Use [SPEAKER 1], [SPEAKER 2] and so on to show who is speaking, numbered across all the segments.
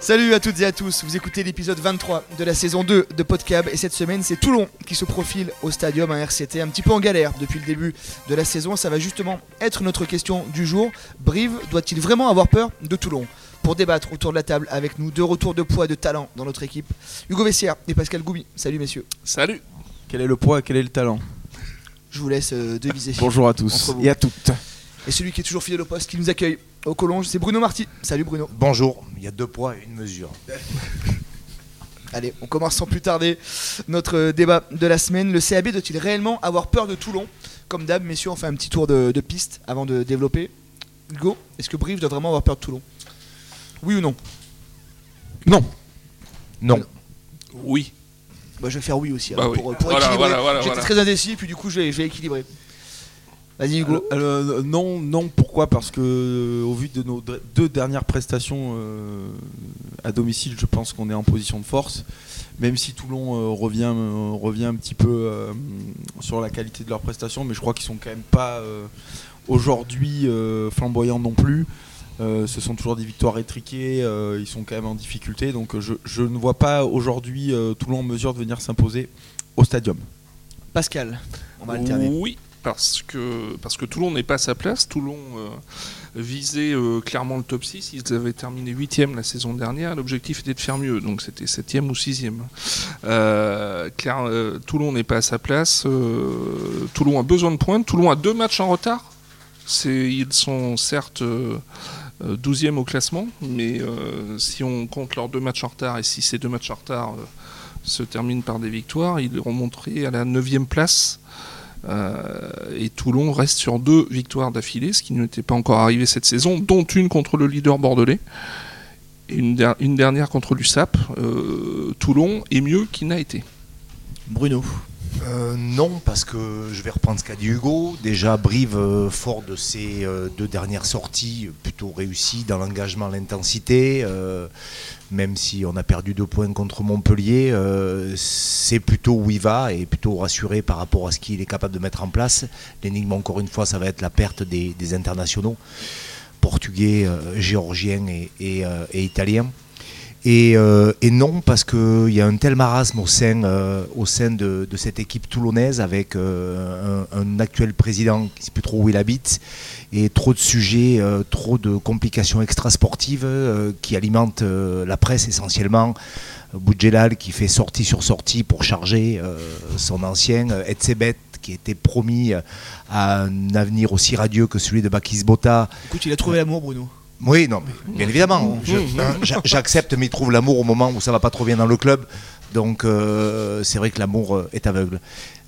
[SPEAKER 1] Salut à toutes et à tous, vous écoutez l'épisode 23 de la saison 2 de Podcab et cette semaine c'est Toulon qui se profile au stadium à RCT un petit peu en galère depuis le début de la saison. Ça va justement être notre question du jour. Brive doit-il vraiment avoir peur de Toulon? Pour débattre autour de la table avec nous, deux retours de poids et de talent dans notre équipe, Hugo Vessière et Pascal Goubi. Salut messieurs.
[SPEAKER 2] Salut
[SPEAKER 3] Quel est le poids et quel est le talent?
[SPEAKER 1] Je vous laisse euh, deviser.
[SPEAKER 3] Bonjour à tous et à toutes.
[SPEAKER 1] Et celui qui est toujours fidèle au poste qui nous accueille au Collonges, c'est Bruno Marty. Salut Bruno.
[SPEAKER 4] Bonjour, il y a deux poids et une mesure.
[SPEAKER 1] Allez, on commence sans plus tarder notre euh, débat de la semaine. Le CAB doit-il réellement avoir peur de Toulon? Comme d'hab, messieurs, on fait un petit tour de, de piste avant de développer. Hugo, est-ce que Brive doit vraiment avoir peur de Toulon? Oui ou non?
[SPEAKER 3] Non.
[SPEAKER 4] Non.
[SPEAKER 2] Oui.
[SPEAKER 1] Bah, Je vais faire oui aussi,
[SPEAKER 2] Bah
[SPEAKER 1] alors,
[SPEAKER 2] oui.
[SPEAKER 1] pour, pour
[SPEAKER 2] Voilà,
[SPEAKER 1] équilibrer.
[SPEAKER 2] voilà, voilà,
[SPEAKER 1] J'étais
[SPEAKER 2] voilà.
[SPEAKER 1] très indécis, puis du coup, je vais, je vais équilibrer. Vas-y Hugo.
[SPEAKER 3] Euh, non, non, pourquoi? Parce que euh, au vu de nos deux dernières prestations euh, à domicile, je pense qu'on est en position de force. Même si Toulon euh, revient, euh, revient un petit peu euh, sur la qualité de leurs prestations, mais je crois qu'ils sont quand même pas euh, aujourd'hui euh, flamboyants non plus. Euh, ce sont toujours des victoires étriquées, euh, ils sont quand même en difficulté, donc je, je ne vois pas aujourd'hui euh, Toulon en mesure de venir s'imposer au stadium.
[SPEAKER 1] Pascal, on va alterner.
[SPEAKER 2] Oui, parce que, Toulon n'est pas à sa place. Toulon euh, visait euh, clairement le top 6. Ils avaient terminé 8 la saison dernière. L'objectif était de faire mieux, donc c'était 7 ou 6 euh, Toulon n'est pas à sa place. Toulon a besoin de points. Toulon a deux matchs en retard. Ils sont certes euh, euh, 12e au classement, mais si on compte leurs deux matchs en retard et si ces deux matchs en retard se terminent par des victoires, ils remonteraient à la 9e place. Euh, et Toulon reste sur deux victoires d'affilée, ce qui n'était pas encore arrivé cette saison, dont une contre le leader bordelais et une, der- une dernière contre l'USAP. Euh, Toulon est mieux qu'il n'a été.
[SPEAKER 1] Bruno.
[SPEAKER 4] Euh, non, parce que je vais reprendre ce qu'a dit Hugo. Déjà, Brive, euh, fort de ses euh, deux dernières sorties, plutôt réussies dans l'engagement, l'intensité, même si on a perdu deux points contre Montpellier, c'est plutôt où il va et plutôt rassuré par rapport à ce qu'il est capable de mettre en place. L'énigme, encore une fois, ça va être la perte des, internationaux portugais, géorgiens et italiens. Et, euh, et non, parce qu'il y a un tel marasme au sein, euh, au sein de, cette équipe toulonnaise avec euh, un, actuel président qui ne sait plus trop où il habite et trop de sujets, trop de complications extrasportives qui alimentent la presse essentiellement. Boudjelal qui fait sortie sur sortie pour charger son ancien, Etzebet qui était promis à un avenir aussi radieux que celui de Bakis Bota.
[SPEAKER 1] Écoute, il a trouvé l'amour Bruno.
[SPEAKER 4] Oui, non, mais bien évidemment. je- hein, j'a- J'accepte, mais il trouve l'amour au moment où ça va pas trop bien dans le club. Donc euh, c'est vrai que l'amour euh, est aveugle.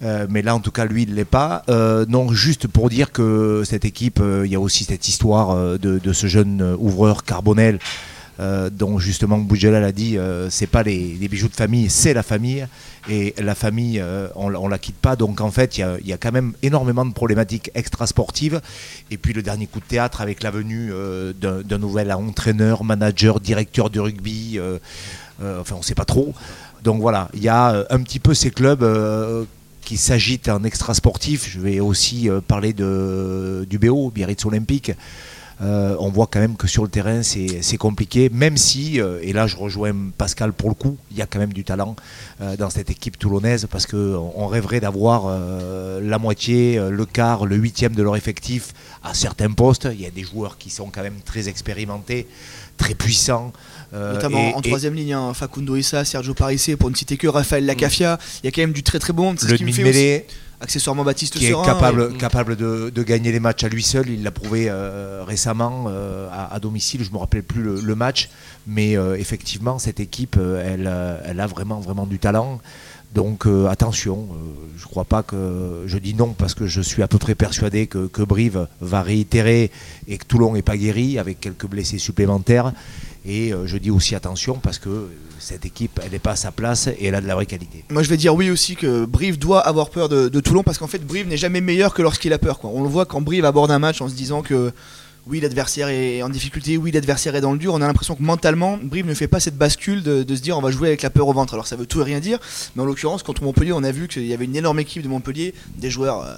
[SPEAKER 4] Euh, mais là, en tout cas, lui, il ne l'est pas. Euh, non, juste pour dire que cette équipe, il y a aussi cette histoire de, de ce jeune ouvreur Carbonel, euh, dont justement Boudjelal a dit, euh, c'est pas les, bijoux de famille, c'est la famille. Et la famille, euh, on, on la quitte pas. Donc en fait, il y a, quand même énormément de problématiques extrasportives. Et puis le dernier coup de théâtre avec la venue euh, d'un nouvel entraîneur, manager, directeur de rugby. enfin, on ne sait pas trop. Donc voilà, il y a un petit peu ces clubs qui s'agitent en extrasportif. Je vais aussi parler du BO, Biarritz Olympique. Euh, on voit quand même que sur le terrain c'est compliqué, même si, euh, et là je rejoins Pascal pour le coup, il y a quand même du talent euh, dans cette équipe toulonnaise parce qu'on on rêverait d'avoir la moitié, le quart, le huitième de leur effectif à certains postes. Il y a des joueurs qui sont quand même très expérimentés, très puissants.
[SPEAKER 1] Notamment
[SPEAKER 4] et-
[SPEAKER 1] en troisième ligne, hein, Facundo Issa, Sergio Parissé, pour ne citer que Raphaël Lacafia. Il y a quand même du très très bon.
[SPEAKER 4] Le demi-mêlée,
[SPEAKER 1] aussi- accessoirement Baptiste
[SPEAKER 4] qui est capable,
[SPEAKER 2] et-
[SPEAKER 4] capable de, de gagner les matchs à lui seul. Il l'a prouvé euh, récemment euh, à, à domicile. Je ne me rappelle plus le, le match, mais euh, effectivement, cette équipe, elle, elle a vraiment, vraiment du talent. Donc attention, je crois pas que je dis non parce que je suis à peu près persuadé que, que Brive va réitérer et que Toulon n'est pas guéri avec quelques blessés supplémentaires. Et je dis aussi attention parce que cette équipe, elle n'est pas à sa place et elle a de la vraie qualité.
[SPEAKER 1] Moi je vais dire oui aussi que Brive doit avoir peur de, Toulon parce qu'en fait Brive n'est jamais meilleur que lorsqu'il a peur. On le voit quand Brive aborde un match en se disant que oui, l'adversaire est en difficulté, oui, l'adversaire est dans le dur. On a l'impression que mentalement, Brive ne fait pas cette bascule de, se dire on va jouer avec la peur au ventre. Alors ça veut tout et rien dire, mais en l'occurrence, contre Montpellier, on a vu qu'il y avait une énorme équipe de Montpellier, des joueurs euh,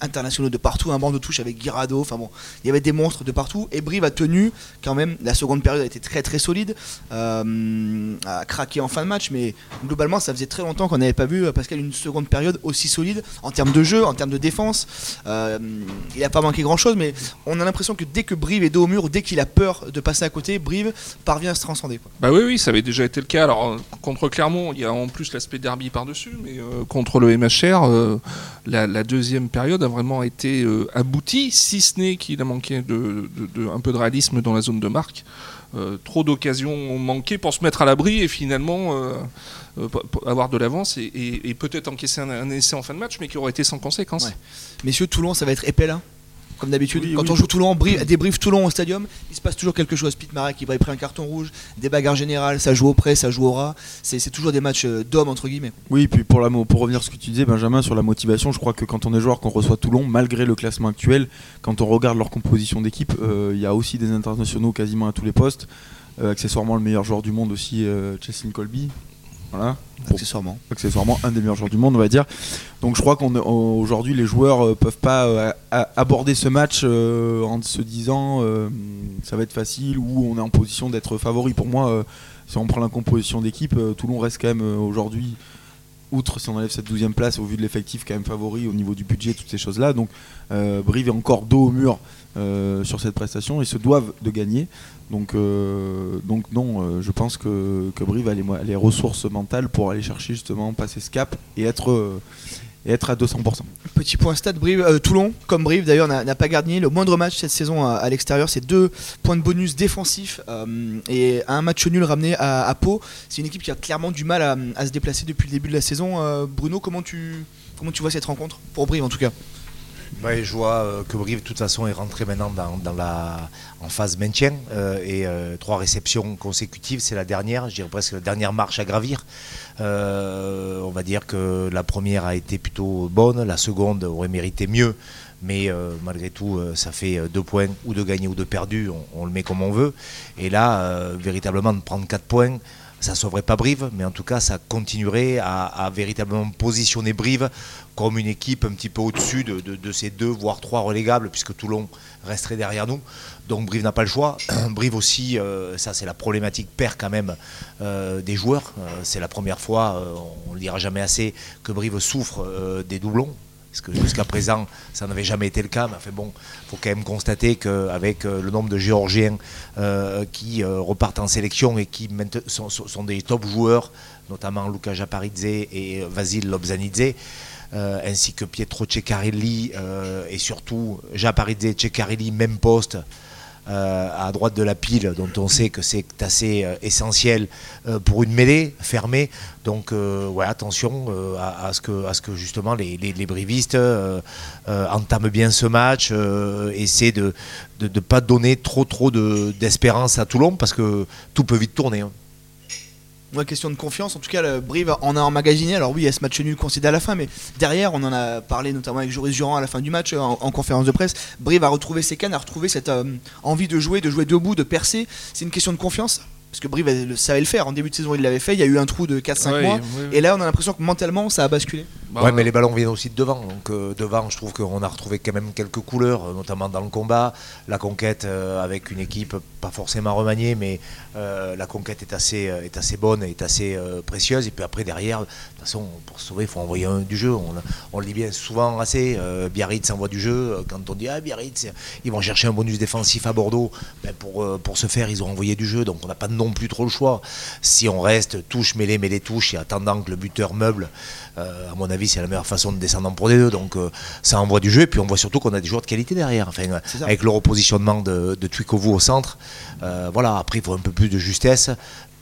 [SPEAKER 1] internationaux de partout, un banc de touche avec Guirado, enfin bon, il y avait des monstres de partout. Et Brive a tenu quand même, la seconde période a été très très solide, euh, a craqué en fin de match, mais globalement, ça faisait très longtemps qu'on n'avait pas vu, euh, Pascal, une seconde période aussi solide en termes de jeu, en termes de défense. il n'a pas manqué grand chose, mais on a l'impression que dès que Brive est dos au mur, dès qu'il a peur de passer à côté, Brive parvient à se transcender.
[SPEAKER 2] Bah oui, oui, ça avait déjà été le cas. Alors contre Clermont, il y a en plus l'aspect derby par-dessus, mais euh, contre le MHR, euh, la, deuxième période a vraiment été euh, aboutie, si ce n'est qu'il a manqué de, un peu de réalisme dans la zone de marque. trop d'occasions manquées pour se mettre à l'abri et finalement avoir de l'avance et, peut-être encaisser un, essai en fin de match, mais qui aurait été sans conséquence.
[SPEAKER 1] Messieurs, Toulon, ça va être épais là? Comme d'habitude. Quand on joue Toulon, débrief Toulon au stadium, il se passe toujours quelque chose. Pete Marais qui va pris un carton rouge, des bagarres générales, ça joue au près, ça joue au ras. C'est toujours des matchs euh, d'hommes entre guillemets.
[SPEAKER 3] Oui, puis pour, la, pour revenir à ce que tu disais, Benjamin, sur la motivation, je crois que quand on est joueur, qu'on reçoit Toulon, malgré le classement actuel, quand on regarde leur composition d'équipe, euh, il y a aussi des internationaux quasiment à tous les postes. Euh, accessoirement, le meilleur joueur du monde aussi, Cheslin Colby, voilà.
[SPEAKER 1] Accessoirement.
[SPEAKER 3] Accessoirement, un des meilleurs joueurs du monde, on va dire. Donc je crois qu'aujourd'hui, les joueurs euh, peuvent pas euh, aborder ce match euh, en se disant ça va être facile ou on est en position d'être favori. Pour moi, si on prend la composition d'équipe, Toulon reste quand même aujourd'hui outre si on enlève cette 12 place au vu de l'effectif quand même favori au niveau du budget, toutes ces choses-là. Donc Brive est encore dos au mur sur cette prestation et se doivent de gagner. Donc, euh, donc non, euh, je pense que, que Brive a les, ressources mentales pour aller chercher justement passer ce cap et être, euh, et être à 200%.
[SPEAKER 1] Petit point stade, Brive, Toulon, comme Brive d'ailleurs, n'a pas gardé le moindre match cette saison à, l'extérieur. C'est deux points de bonus défensifs et un match nul ramené à, Pau. C'est une équipe qui a clairement du mal à, se déplacer depuis le début de la saison. Bruno, comment tu, comment tu vois cette rencontre Pour Brive en tout cas?
[SPEAKER 4] Je vois euh, que Brive, de toute façon, est rentré maintenant dans, la, en phase maintien. Euh, et euh, trois réceptions consécutives, c'est la dernière, je dirais presque la dernière marche à gravir. on va dire que la première a été plutôt bonne, la seconde aurait mérité mieux. Mais malgré tout, ça fait deux points, ou de gagner ou de perdu, on, le met comme on veut. Et là, véritablement, de prendre quatre points, ça sauverait pas Brive, mais en tout cas, ça continuerait à, véritablement positionner Brive comme une équipe un petit peu au-dessus de, ces deux, voire trois relégables, puisque Toulon resterait derrière nous. Donc Brive n'a pas le choix. Brive aussi, euh, ça c'est la problématique perd quand même euh, des joueurs. Euh, c'est la première fois, on ne le dira jamais assez, que Brive souffre des doublons parce que jusqu'à présent, ça n'avait jamais été le cas. Mais enfin bon, il faut quand même constater qu'avec euh, le nombre de Géorgiens euh, qui euh, repartent en sélection et qui sont, des top joueurs, notamment Luca Japaridze et Vasil Lobzanidze, ainsi que Pietro Ceccarelli et surtout Japaridze Ceccarelli, même poste. Euh, à droite de la pile, dont on sait que c'est assez euh, essentiel euh, pour une mêlée fermée. Donc, attention à, ce que, à ce que justement les, les, brivistes entament bien ce match, essaient de ne pas donner trop trop d'espérance à Toulon parce que tout peut vite tourner. Hein
[SPEAKER 1] question de confiance. En tout cas, le Brive en a emmagasiné. Alors oui, il y a ce match nul concédé à la fin, mais derrière, on en a parlé notamment avec Joris Durand à la fin du match en, conférence de presse. Brive a retrouvé ses cannes, a retrouvé cette euh, envie de jouer, de jouer debout, de percer. C'est une question de confiance parce que Brive savait le faire. En début de saison, il l'avait fait. Il y a eu un trou de 4-5 mois. Et là, on a l'impression que mentalement, ça a basculé.
[SPEAKER 4] Bah, ouais, mais les ballons viennent aussi de devant. Donc, euh, devant, je trouve qu'on a retrouvé quand même quelques couleurs, euh, notamment dans le combat. La conquête avec une équipe pas forcément remaniée, mais euh, la conquête est assez, euh, est assez bonne, est assez euh, précieuse. Et puis après, derrière, de toute façon, pour se sauver, il faut envoyer un du jeu. On, le dit bien souvent assez. Biarritz envoie du jeu. Quand on dit Ah, Biarritz, ils vont chercher un bonus défensif à Bordeaux, ben, pour, pour ce faire, ils ont envoyé du jeu. Donc on n'a pas plus trop le choix. Si on reste touche, mêlée, mêlée, touche, et attendant que le buteur meuble, à mon avis, c'est la meilleure façon de descendre en Pro D2. Donc ça envoie du jeu. Et puis on voit surtout qu'on a des joueurs de qualité derrière. Enfin, avec le repositionnement de, de au centre. voilà, après, il faut un peu plus de justesse,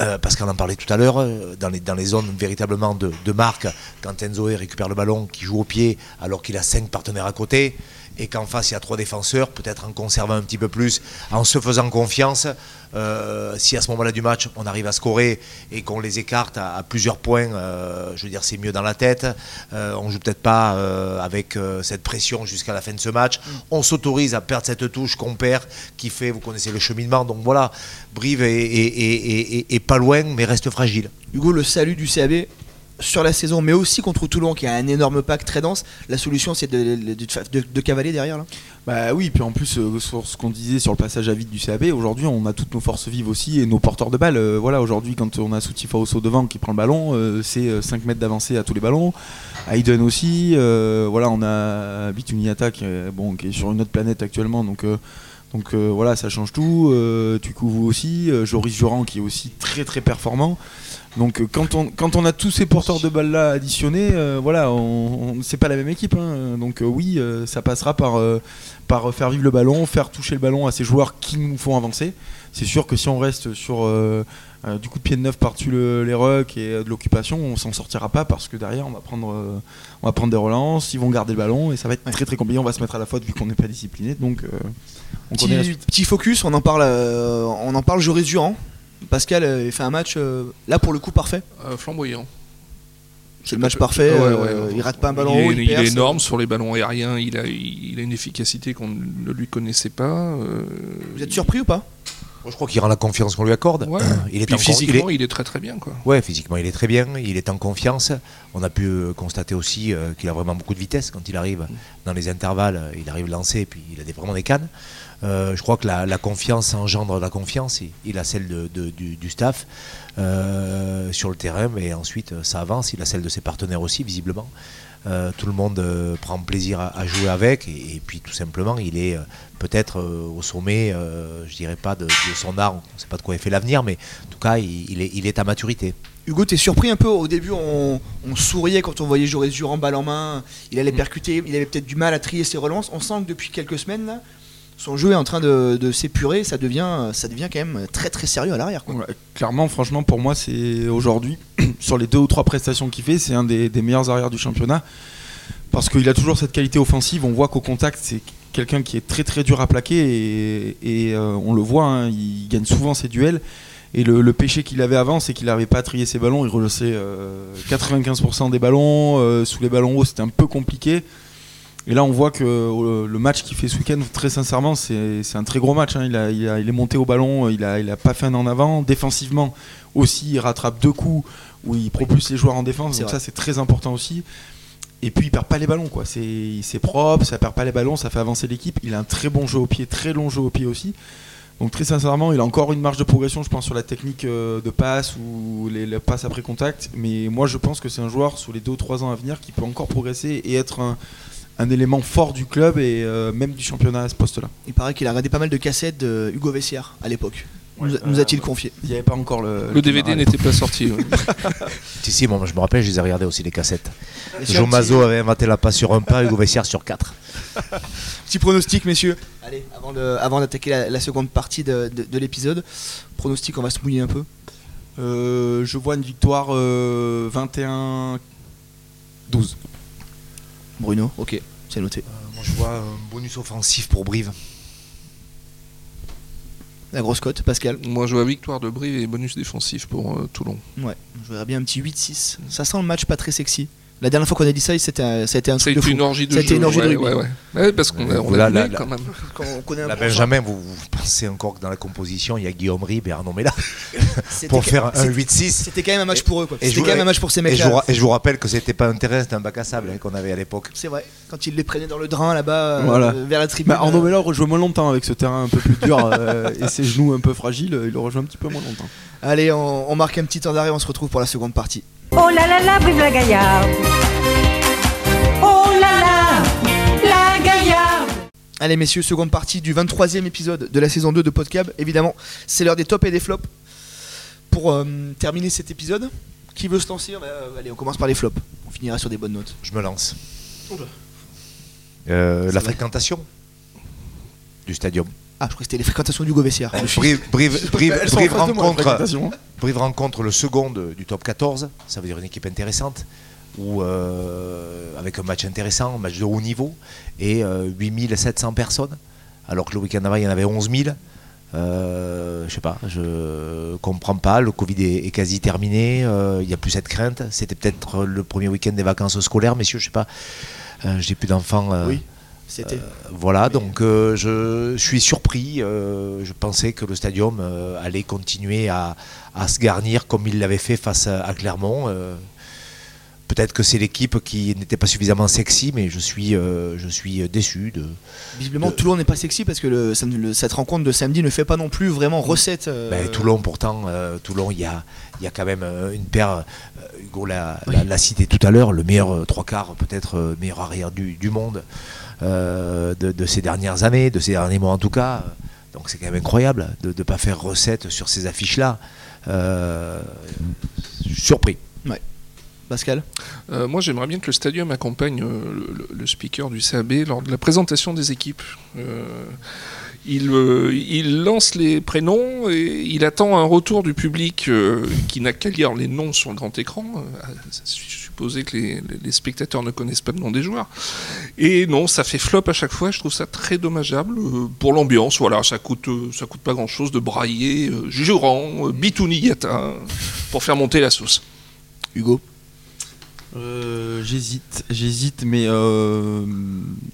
[SPEAKER 4] euh, parce qu'on en parlait tout à l'heure, euh, dans les, dans les zones véritablement de, marque, quand Enzoé récupère le ballon, qui joue au pied, alors qu'il a cinq partenaires à côté, et qu'en face il y a trois défenseurs, peut-être en conservant un petit peu plus, en se faisant confiance, euh, si à ce moment-là du match on arrive à scorer et qu'on les écarte à, à plusieurs points, euh, je veux dire c'est mieux dans la tête. Euh, on joue peut-être pas euh, avec euh, cette pression jusqu'à la fin de ce match. On s'autorise à perdre cette touche qu'on perd, qui fait, vous connaissez le cheminement. Donc voilà, Brive est, est- est- est- est pas loin, mais reste fragile.
[SPEAKER 1] Hugo, le salut du CAB sur la saison, mais aussi contre Toulon qui a un énorme pack très dense. La solution, c'est de, de, de- cavaler derrière.
[SPEAKER 3] Bah oui, puis en plus, euh, sur ce qu'on disait sur le passage à vide du CAB, aujourd'hui on a toutes nos forces vives aussi et nos porteurs de balles. Euh, voilà, aujourd'hui quand on a Soutifa Osso devant qui prend le ballon, euh, c'est euh, 5 mètres d'avancée à tous les ballons. Aiden aussi, voilà, on a Bituniata qui, bon, qui est sur une autre planète actuellement, donc, donc voilà, ça change tout. Euh, Tukouvou aussi, Joris Joran qui est aussi très très performant. Donc euh, quand on, quand on a tous ces porteurs de balles là additionnés, euh, voilà, on, on- c'est pas la même équipe. hein. Donc euh, oui, euh, ça passera par, par faire vivre le ballon, faire toucher le ballon à ces joueurs qui nous font avancer. C'est sûr que si on reste sur du coup de pied de neuf par-dessus le- les rucks et de l'occupation, on s'en sortira pas parce que derrière on va prendre, on va prendre des relances, ils vont garder le ballon et ça va être très très compliqué. On va se mettre à la faute vu qu'on n'est pas discipliné. Donc on
[SPEAKER 1] Petit, petit focus, on en parle, on en parle Joris Durand. Pascal euh, il fait un match euh, là pour le coup parfait.
[SPEAKER 2] Euh, flamboyant.
[SPEAKER 1] C'est le match parfait.
[SPEAKER 2] Ouais,
[SPEAKER 1] euh,
[SPEAKER 2] ouais.
[SPEAKER 1] il rate pas un ballon
[SPEAKER 2] il
[SPEAKER 1] haut,
[SPEAKER 2] est,
[SPEAKER 1] il
[SPEAKER 2] il est énorme sur les ballons aériens. Il a, il a une efficacité qu'on ne lui connaissait pas. euh,
[SPEAKER 1] Vous êtes surpris ou pas?
[SPEAKER 4] Je crois qu'il rend la confiance qu'on lui accorde.
[SPEAKER 2] Ouais.
[SPEAKER 4] Il est
[SPEAKER 2] Puis
[SPEAKER 4] en con- il est-
[SPEAKER 2] physiquement, il est... très très bien. Quoi.
[SPEAKER 4] Ouais, physiquement, il est très bien, il est en confiance. On a pu constater aussi euh, qu'il a vraiment beaucoup de vitesse quand il arrive dans les intervalles. Il arrive lancé, puis il a des, vraiment des cannes. Euh, je crois que la, la confiance engendre la confiance. Il, il a celle de, de- du, du staff euh, sur le terrain, mais ensuite euh, ça avance. Il a celle de ses partenaires aussi, visiblement. Euh, tout le monde euh, prend plaisir à, à jouer avec, et, et puis tout simplement, il est euh, peut-être au sommet, je dirais pas de, de son art. On ne sait pas de quoi est fait l'avenir, mais en tout cas, il, il est, il est à maturité.
[SPEAKER 1] Hugo, t'es surpris un peu au début, on, on souriait quand on voyait Joris Durand balle en main, il allait percuter, il avait peut-être du mal à trier ses relances. On sent que depuis quelques semaines, là, son jeu est en train de, s'épurer, ça devient, ça devient quand même très très sérieux à l'arrière.
[SPEAKER 3] clairement, franchement, pour moi, c'est aujourd'hui, sur les deux ou trois prestations qu'il fait, c'est un des, meilleurs arrières du championnat. Parce qu'il a toujours cette qualité offensive. On voit qu'au contact, c'est quelqu'un qui est très très dur à plaquer. Et, euh, on le voit, hein, il gagne souvent ses duels. Et le, le péché qu'il avait avant, c'est qu'il n'arrivait pas à trier ses ballons. Il relançait euh, 95% des ballons. euh, sous les ballons hauts, c'était un peu compliqué. Et là, on voit que euh, le match qu'il fait ce week-end, très sincèrement, c'est un très gros match. hein. Il, a, il, a- il est monté au ballon, il a, il a pas fait un en avant. Défensivement aussi, il rattrape deux coups où il propulse les joueurs en défense. Donc
[SPEAKER 1] vrai.
[SPEAKER 3] ça, c'est très important aussi. Et puis, il perd pas les ballons. quoi. C'est propre, ça perd pas les ballons, ça fait avancer l'équipe. Il a un très bon jeu au pied, très long jeu au pied aussi. Donc très sincèrement, il a encore une marge de progression, je pense, sur la technique euh, de passe ou les, les passes après contact. Mais moi, je pense que c'est un joueur sur les 2 ou 3 ans à venir qui peut encore progresser et être un, un élément fort du club et euh, même du championnat à ce poste-là.
[SPEAKER 1] Il paraît qu'il a regardé pas mal de cassettes de Hugo Vessière à l'époque. Nous,
[SPEAKER 3] Ouais,
[SPEAKER 1] nous a-t-il
[SPEAKER 3] euh,
[SPEAKER 1] confié
[SPEAKER 3] Il n'y avait pas encore le.
[SPEAKER 2] Le DVD n'était pas sorti. ouais.
[SPEAKER 4] Si, si, moi je me rappelle, je les ai regardés aussi les cassettes.
[SPEAKER 1] Un
[SPEAKER 4] Mazo
[SPEAKER 1] petit,
[SPEAKER 4] avait inventé la passe sur un pas, Hugo Vessière sur quatre.
[SPEAKER 1] petit pronostic, messieurs. Allez, avant de- avant d'attaquer la, la seconde partie de, de- de l'épisode, pronostic, on va se mouiller un peu.
[SPEAKER 3] Euh, je vois une victoire euh, 21-12.
[SPEAKER 1] Bruno, ok, c'est noté.
[SPEAKER 4] moi je vois un bonus offensif pour Brive.
[SPEAKER 1] La grosse cote, Pascal.
[SPEAKER 2] Moi, je vois victoire de Brive et bonus défensif pour euh, Toulon.
[SPEAKER 1] Ouais, je verrais bien un petit 8-6. Ça sent le match pas très sexy. La dernière fois qu'on a dit ça, c'était un- ça a été un
[SPEAKER 2] Ça a
[SPEAKER 1] truc de
[SPEAKER 2] été
[SPEAKER 1] fou.
[SPEAKER 2] une orgie de
[SPEAKER 1] Ça a été
[SPEAKER 2] jeu.
[SPEAKER 1] une orgie de rugby.
[SPEAKER 2] ouais, ouais. Ouais, parce qu'on a, on quand même.
[SPEAKER 1] Quand on connaît un
[SPEAKER 4] La. Benjamin, vous, vous pensez encore que dans la composition, il y a Guillaume Rib et Arnaud Mella pour faire un
[SPEAKER 1] c'était-
[SPEAKER 4] 8-6.
[SPEAKER 1] C'était quand même un match pour eux, quoi.
[SPEAKER 4] Et je
[SPEAKER 1] C'était
[SPEAKER 4] vous-
[SPEAKER 1] quand même un match pour ces
[SPEAKER 4] Et je,
[SPEAKER 1] mecs-là.
[SPEAKER 4] et je vous rappelle que c'était pas un terrain, c'était un bac à sable hein, qu'on avait à l'époque.
[SPEAKER 1] C'est vrai. Quand ils les prenaient dans le drain là-bas, euh,
[SPEAKER 3] Voilà.
[SPEAKER 1] vers la tribune.
[SPEAKER 3] Bah, Arnaud
[SPEAKER 1] euh,
[SPEAKER 3] Mella rejoue moins longtemps avec ce terrain un peu plus dur euh, et ses genoux un peu fragiles. Il le rejoue un petit peu moins longtemps.
[SPEAKER 1] Allez, on, on marque un petit temps d'arrêt, on se retrouve pour la seconde partie.
[SPEAKER 5] Oh là là là, vive la Gaillarde Oh là là, la Gaillarde
[SPEAKER 1] Allez messieurs, seconde partie du 23e épisode de la saison 2 de Podcab. Évidemment, c'est l'heure des tops et des flops. Pour euh, terminer cet épisode, qui veut se lancer? Bah, euh, Allez, on commence par les flops. On finira sur des bonnes notes.
[SPEAKER 4] Je me lance. Euh, la
[SPEAKER 1] va.
[SPEAKER 4] fréquentation du stadium.
[SPEAKER 1] Ah, je crois que c'était les fréquentations du Vessière.
[SPEAKER 4] Brive, Brive- rencontre,
[SPEAKER 3] fréquentation.
[SPEAKER 4] Brive rencontre le second de- du top 14, ça veut dire une équipe intéressante. où, euh, avec un match intéressant, un match de haut niveau, et euh, 8700 personnes, alors que le week-end avant, il y en avait 11 000. Euh, je sais pas, je comprends pas. Le Covid est, est quasi terminé. euh, Il n'y a plus cette crainte. C'était peut-être le premier week-end des vacances scolaires, messieurs. Je sais pas. Euh, J'ai plus d'enfants. euh,
[SPEAKER 1] Oui, c'était.
[SPEAKER 4] voilà, donc euh, je suis surpris. euh, je pensais que le stadium euh, allait continuer à, à se garnir comme il l'avait fait face à, à Clermont. euh. Peut-être que c'est l'équipe qui n'était pas suffisamment sexy, mais je suis, euh, je suis déçu. De...
[SPEAKER 1] Visiblement,
[SPEAKER 4] de-
[SPEAKER 1] Toulon n'est pas sexy parce que le, sam- le- cette rencontre de samedi ne fait pas non plus vraiment recette. euh,
[SPEAKER 4] Ben, Toulon, pourtant, euh, Toulon, il y a, il y a quand même euh, une paire. euh, Hugo l'a l'a- l'a cité tout à l'heure, le meilleur euh, trois quarts, peut-être euh, meilleur arrière du, du monde euh, de, de ces dernières années, de ces derniers mois en tout cas. Donc c'est quand même incroyable de ne pas faire recette sur ces affiches-là. Euh, surpris.
[SPEAKER 1] Pascal
[SPEAKER 2] Euh, moi, j'aimerais bien que le stadium accompagne euh, le, le- le speaker du CAB lors de la présentation des équipes. Euh, il, euh, il lance les prénoms et il attend un retour du public euh, qui n'a qu'à lire les noms sur le grand écran. Euh, supposer que les, spectateurs ne connaissent pas le nom des joueurs. Et non, ça fait flop à chaque fois. Je trouve ça très dommageable pour l'ambiance. Voilà, ça coûte, coûte pas grand-chose de brailler euh, Jurand, euh, Bitouni Yata pour faire monter la sauce.
[SPEAKER 1] Hugo?
[SPEAKER 3] Euh, j'hésite, j'hésite, mais euh,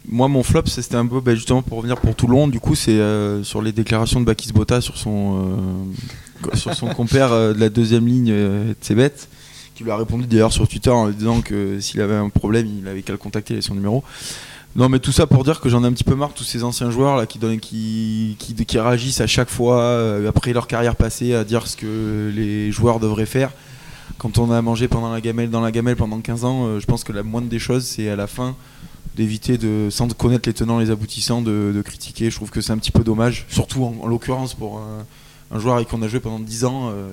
[SPEAKER 3] moi mon flop c'était un peu bah, justement pour revenir pour Toulon. Du coup, c'est euh, sur les déclarations de Bakis Bota sur son sur son compère de la deuxième ligne euh, Tsebet, qui lui a répondu d'ailleurs sur Twitter en lui disant que s'il avait un problème, il avait qu'à le contacter, il avait son numéro. Non, mais tout ça pour dire que j'en ai un petit peu marre tous ces anciens joueurs là qui qui, qui, réagissent à chaque fois après leur carrière passée à dire ce que les joueurs devraient faire quand on a mangé pendant la gamelle dans la gamelle pendant 15 ans, euh, je pense que la moindre des choses, c'est à la fin d'éviter de, sans connaître les tenants, les aboutissants, de, de critiquer. Je trouve que c'est un petit peu dommage, surtout en, en l'occurrence pour un, un joueur avec qui on a joué pendant 10 ans. euh,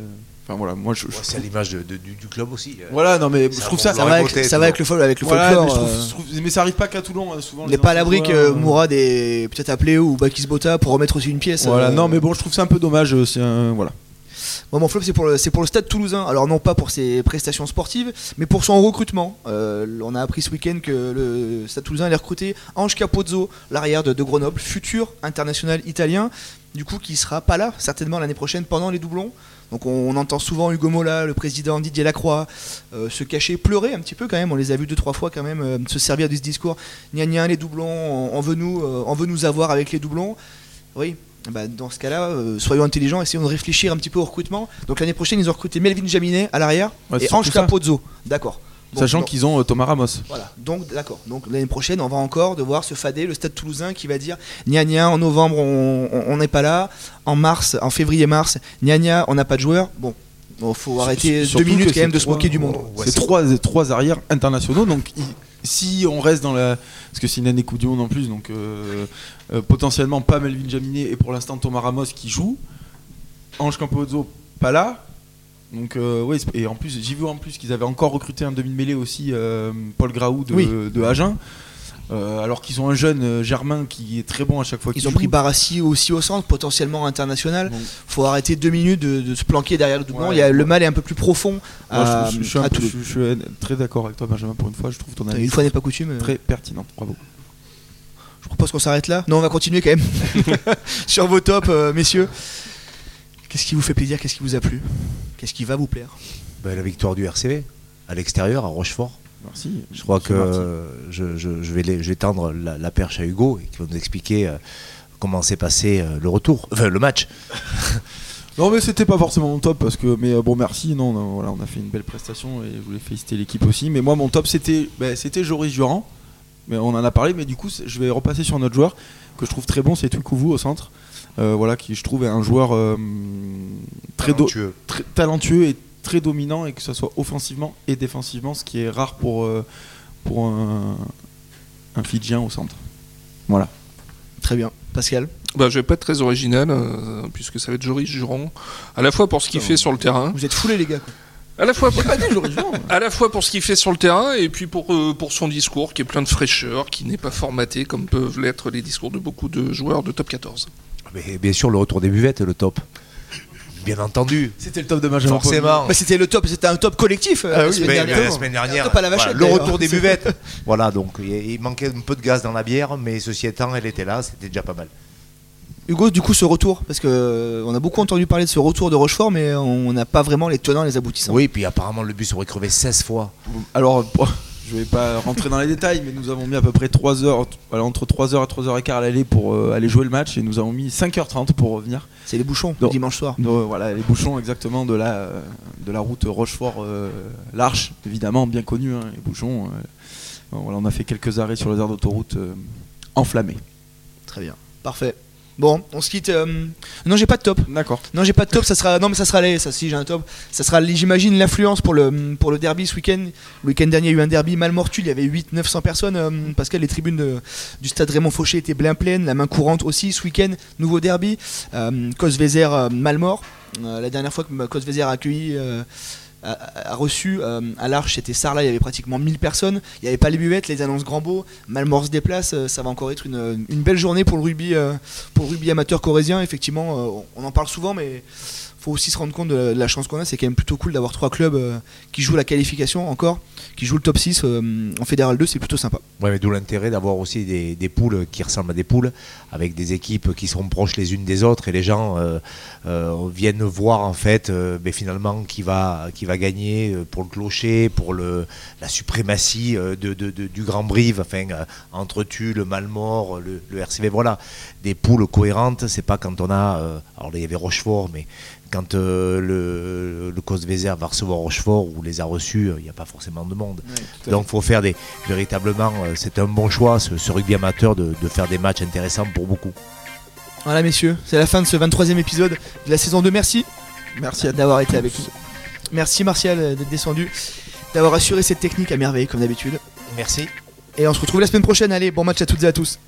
[SPEAKER 3] Enfin voilà, moi je. je
[SPEAKER 4] Ouais, c'est à l'image du, du club aussi. euh.
[SPEAKER 3] Voilà, non mais je trouve ça.
[SPEAKER 1] Ça va, avec,
[SPEAKER 4] voté,
[SPEAKER 1] ça va avec le, avec le
[SPEAKER 3] Voilà, mais,
[SPEAKER 1] folklore.
[SPEAKER 3] trouve- trouve- mais ça arrive pas qu'à Toulon, hein, souvent.
[SPEAKER 1] On n'est pas à l'abri que
[SPEAKER 3] euh,
[SPEAKER 1] Mourad est peut-être appelé ou Bakis Bota pour remettre aussi une pièce.
[SPEAKER 3] Voilà,
[SPEAKER 1] euh,
[SPEAKER 3] non mais bon, je trouve ça un peu dommage. C'est un voilà.
[SPEAKER 1] Mon flop, c'est pour, le, pour le stade toulousain. Alors, non pas pour ses prestations sportives, mais pour son recrutement. Euh, on a appris ce week-end que le stade toulousain allait recruter Ange Capozzo, l'arrière de, Grenoble, futur international italien, du coup, qui sera pas là, certainement l'année prochaine, pendant les doublons. Donc, on, entend souvent Hugo Mola, le président Didier Lacroix, euh, se cacher, pleurer un petit peu quand même. On les a vus deux, trois fois quand même euh, se servir de ce discours. Gna gna, les doublons, on, veut nous, on veut nous avoir avec les doublons. Oui, bah, dans ce cas-là, euh, soyons intelligents, essayons de réfléchir un petit peu au recrutement. Donc l'année prochaine, ils ont recruté Melvin Jaminet à l'arrière
[SPEAKER 3] Ouais,
[SPEAKER 1] et Ange. Capozzo. D'accord. Bon,
[SPEAKER 3] Sachant qu'ils ont euh, Thomas Ramos.
[SPEAKER 1] Voilà, donc d'accord. Donc l'année prochaine, on va encore devoir se fader le stade toulousain qui va dire gna gna, en novembre, on n'est pas là. En mars, en février-mars, gna gna, on n'a pas de joueurs. Bon, il faut arrêter deux minutes quand même de se moquer du monde.
[SPEAKER 4] Ouais,
[SPEAKER 3] c'est trois, trois arrières internationaux, donc il- si on reste dans la. Parce que c'est une année Coupe du Monde en plus, donc euh, euh, potentiellement pas Melvin Jaminet et pour l'instant Thomas Ramos qui joue. Ange Campozzo pas là. Donc, euh, c'est- et en plus, j'ai vu en plus qu'ils avaient encore recruté un demi-mêlée aussi, Paul Graou de,
[SPEAKER 1] Oui.
[SPEAKER 3] de Agen. Euh, alors qu'ils ont un jeune euh, Germain qui est très bon à chaque fois qu'il
[SPEAKER 1] Ils ont
[SPEAKER 3] joue.
[SPEAKER 1] pris Barassi aussi au centre, potentiellement international.
[SPEAKER 3] Bon.
[SPEAKER 1] faut arrêter deux minutes de, de se planquer derrière le doublon.
[SPEAKER 3] Ouais.
[SPEAKER 1] Il y a, le mal est un peu plus profond à,
[SPEAKER 3] je, je- je suis un
[SPEAKER 1] à
[SPEAKER 3] peu-
[SPEAKER 1] Toulouse.
[SPEAKER 3] je- je suis très d'accord avec toi, Benjamin, pour une fois. Je trouve ton
[SPEAKER 1] Une fois n'est pas coutume. euh,
[SPEAKER 3] très pertinente. Bravo.
[SPEAKER 1] Je propose qu'on s'arrête là. Non, on va continuer quand même sur vos tops, euh, messieurs. Qu'est-ce qui vous fait plaisir? Qu'est-ce qui vous a plu? Qu'est-ce qui va vous plaire?
[SPEAKER 4] Ben, la victoire du RCV à l'extérieur, à Rochefort.
[SPEAKER 3] Merci.
[SPEAKER 4] Je crois
[SPEAKER 3] Monsieur
[SPEAKER 4] que je, je- je vais, les- je vais tendre la, la perche à Hugo et qui va nous expliquer euh, comment s'est passé euh, le retour, enfin le match.
[SPEAKER 3] Non mais c'était pas forcément mon top parce que mais euh, bon merci non, non, voilà on a fait une belle prestation et je voulais féliciter l'équipe aussi mais moi mon top c'était bah, c'était Joris Durand mais on en a parlé mais du coup je vais repasser sur notre joueur que je trouve très bon c'est Tukouvou au centre Euh, voilà qui je trouve est un joueur euh, très,
[SPEAKER 4] Talentueux.
[SPEAKER 3] très talentueux et très dominant et que ce soit offensivement et défensivement ce qui est rare pour euh, pour un, un Fidjien au centre voilà
[SPEAKER 1] Très bien. Pascal
[SPEAKER 2] Bah, je vais pas être très original, euh, puisque ça va être Joris Juron, à la fois pour ce qu'il fait sur le terrain,
[SPEAKER 1] Vous êtes foulés, les gars. quoi.
[SPEAKER 2] à la fois pour, à la fois pour ce qu'il fait sur le terrain, et puis pour, euh, pour son discours qui est plein de fraîcheur, qui n'est pas formaté comme peuvent l'être les discours de beaucoup de joueurs de top 14.
[SPEAKER 4] Mais bien sûr, le retour des buvettes, le top. Bien entendu.
[SPEAKER 3] C'était le top de Benjamin.
[SPEAKER 4] Forcément.
[SPEAKER 1] Bah, c'était le top, c'était un top collectif euh,
[SPEAKER 3] Ah
[SPEAKER 1] la semaine
[SPEAKER 4] Mais-
[SPEAKER 1] dernière.
[SPEAKER 4] mais la semaine dernière,
[SPEAKER 1] Un top à la
[SPEAKER 4] voilà,
[SPEAKER 1] vachette,
[SPEAKER 4] le retour des buvettes. voilà, donc il il manquait un peu de gaz dans la bière, mais ceci étant, elle était là, c'était déjà pas mal.
[SPEAKER 1] Hugo, du coup, ce retour, parce que euh, on a beaucoup entendu parler de ce retour de Rochefort, mais on n'a pas vraiment les tenants, les aboutissants.
[SPEAKER 4] Oui, puis apparemment le bus aurait crevé 16 fois.
[SPEAKER 3] Alors, je vais pas rentrer dans les détails, mais nous avons mis à peu près 3 heures, entre 3h et 3h15 à l'aller pour euh, aller jouer le match, et nous avons mis 5h30 pour revenir.
[SPEAKER 1] C'est les bouchons, dimanche soir.
[SPEAKER 3] Donc, euh, voilà, les bouchons exactement de la, euh, de la route Rochefort-L'Arche, évidemment, bien connu, hein, les bouchons. euh, voilà, on a fait quelques arrêts sur les aires d'autoroute enflammées.
[SPEAKER 1] Très bien, parfait. Bon, on se quitte. euh, Non, j'ai pas de top.
[SPEAKER 3] D'accord.
[SPEAKER 1] Non, j'ai pas de top. Ça sera. Non, mais ça sera les. Ça, si j'ai un top. Ça sera, j'imagine, l'influence pour le pour le derby ce week-end. Le week-end dernier, il y a eu un derby mal mortu. Il y avait 800-900 personnes. euh, parce que les tribunes de- du stade Raymond Fauché étaient bien pleines. La main courante aussi ce week-end. Nouveau derby. Euh, Cosvezer euh, mal mort. Euh, la dernière fois que Cosvezer a accueilli. A, reçu euh, à l'Arche, c'était Sarlat, il y avait pratiquement 1000 personnes, il n'y avait pas les buvettes, les annonces grand beau, Malmort se déplace, euh, ça va encore être une, belle journée pour le rugby, euh, pour le rugby amateur corésien, effectivement, on en parle souvent, mais faut aussi se rendre compte de la, chance qu'on a. C'est quand même plutôt cool d'avoir trois clubs euh, qui jouent la qualification encore, qui jouent le top 6 euh, en Fédéral 2. C'est plutôt sympa.
[SPEAKER 4] Ouais, mais d'où l'intérêt d'avoir aussi des, poules qui ressemblent à des poules, avec des équipes qui sont proches les unes des autres, et les gens euh, viennent voir en fait, euh, ben, finalement, qui va, qui va gagner pour le clocher, pour le, la suprématie de, du Grand Brive, enfin, entre Tulle, le Malmort, le, le RCV, voilà, des poules cohérentes. C'est pas quand on a, alors là il y avait Rochefort, mais quand euh, le, le Cosvezer va recevoir Rochefort ou les a reçus, euh, il n'y a pas forcément de monde. Donc faut faire des véritablement, euh, c'est un bon choix ce, ce rugby amateur de, de faire des matchs intéressants pour beaucoup.
[SPEAKER 1] Voilà, messieurs, c'est la fin de ce 23e épisode de la saison 2. Merci
[SPEAKER 3] Merci
[SPEAKER 1] d'avoir été avec nous. Merci Martial d'être descendu, d'avoir assuré cette technique à merveille comme d'habitude.
[SPEAKER 4] Merci.
[SPEAKER 1] Et on se retrouve la semaine prochaine. Allez, bon match à toutes et à tous.